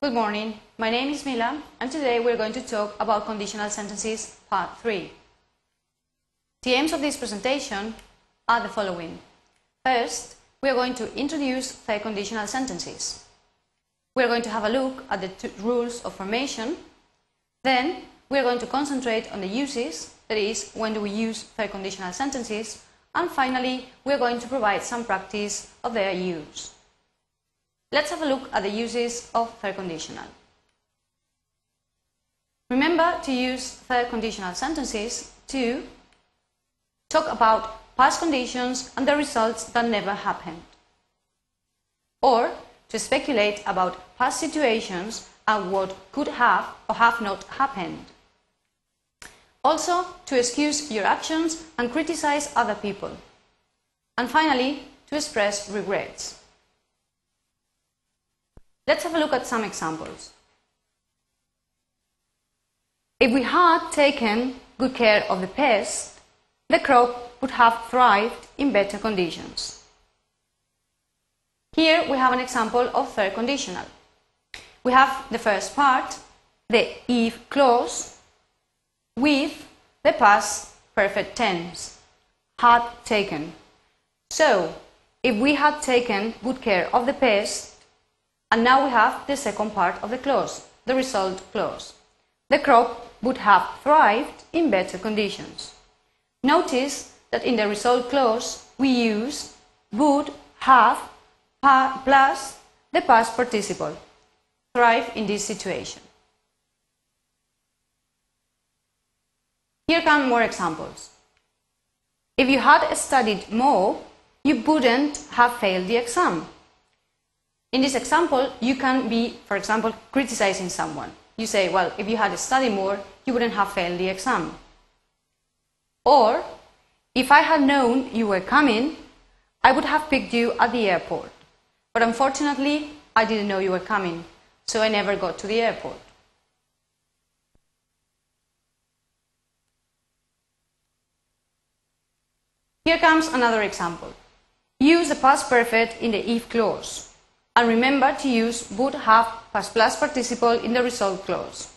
Good morning. My name is Mila, and today we're going to talk about conditional sentences, part 3. The aims of this presentation are the following. First, we are going to introduce the conditional sentences. We are going to have a look at the rules of formation. Then, we are going to concentrate on the uses, that is, when do we use the conditional sentences. And finally, we are going to provide some practice of their use. Let's have a look at the uses of third conditional. Remember to use third conditional sentences to talk about past conditions and the results that never happened. Or to speculate about past situations and what could have or have not happened. Also, to excuse your actions and criticize other people. And finally, to express regrets. Let's have a look at some examples. If we had taken good care of the pest, the crop would have thrived in better conditions. Here we have an example of third conditional. We have the first part, the if clause, with the past perfect tense, had taken. So, if we had taken good care of the pest, and now we have the second part of the clause, the result clause. The crop would have thrived in better conditions. Notice that in the result clause we use would have plus the past participle. Thrive in this situation. Here come more examples. If you had studied more, you wouldn't have failed the exam. In this example, you can be, for example, criticizing someone. You say, well, if you had studied more, you wouldn't have failed the exam. Or, if I had known you were coming, I would have picked you at the airport. But unfortunately, I didn't know you were coming, so I never got to the airport. Here comes another example. Use the past perfect in the if clause. And remember to use would have past plus participle in the result clause.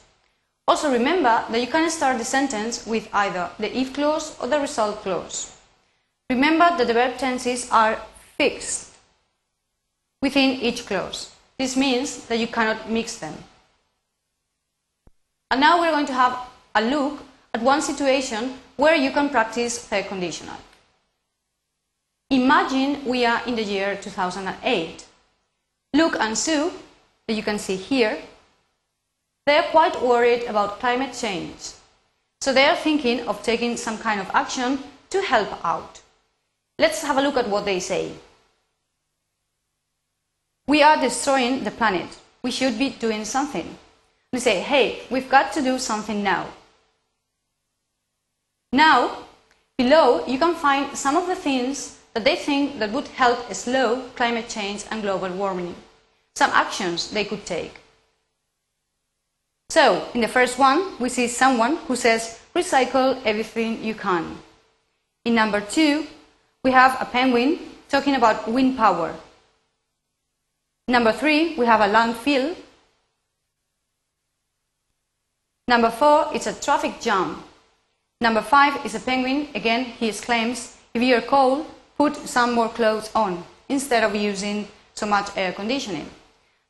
Also remember that you can start the sentence with either the if clause or the result clause. Remember that the verb tenses are fixed within each clause. This means that you cannot mix them. And now we're going to have a look at one situation where you can practice third conditional. Imagine we are in the year 2008 Luke and Sue, that you can see here, they're quite worried about climate change. So they are thinking of taking some kind of action to help out. Let's have a look at what they say. We are destroying the planet. We should be doing something. They say, hey, we've got to do something now. Now, below, you can find some of the things that they think that would help slow climate change and global warming. Some actions they could take. So, in the first one, we see someone who says, recycle everything you can. In number two, we have a penguin talking about wind power. Number three, we have a landfill. Number four, it's a traffic jam. Number five is a penguin. Again, he exclaims, if you're cold, put some more clothes on instead of using so much air conditioning.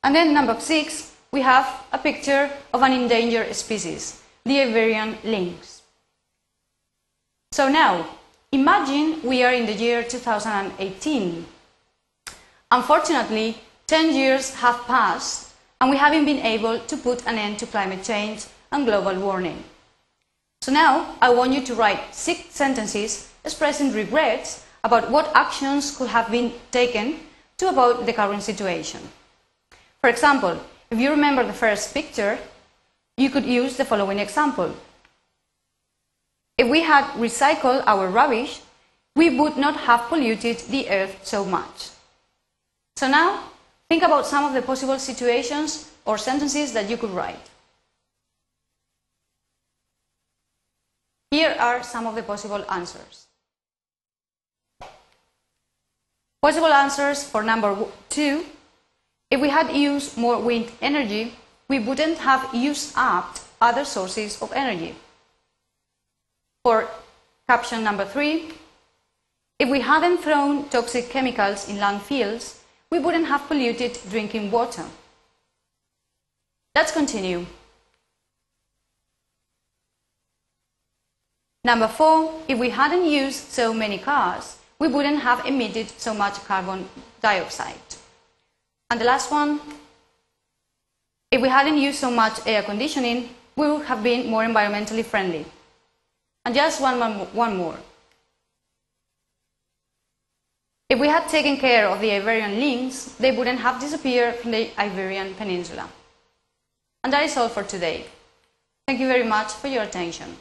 And then number six, we have a picture of an endangered species, the Iberian lynx. So now, imagine we are in the year 2018. Unfortunately, 10 years have passed and we haven't been able to put an end to climate change and global warming. So now I want you to write six sentences expressing regrets about what actions could have been taken to avoid the current situation. For example, if you remember the first picture, you could use the following example. If we had recycled our rubbish, we would not have polluted the earth so much. So now, think about some of the possible situations or sentences that you could write. Here are some of the possible answers. Possible answers for number two If we had used more wind energy, we wouldn't have used up other sources of energy. For caption number three, if we hadn't thrown toxic chemicals in landfills, we wouldn't have polluted drinking water. Let's continue. Number four, if we hadn't used so many cars, we wouldn't have emitted so much carbon dioxide. And the last one, if we hadn't used so much air conditioning, we would have been more environmentally friendly. And just one, more- one more. If we had taken care of the Iberian lynx, they wouldn't have disappeared from the Iberian Peninsula. And that is all for today. Thank you very much for your attention.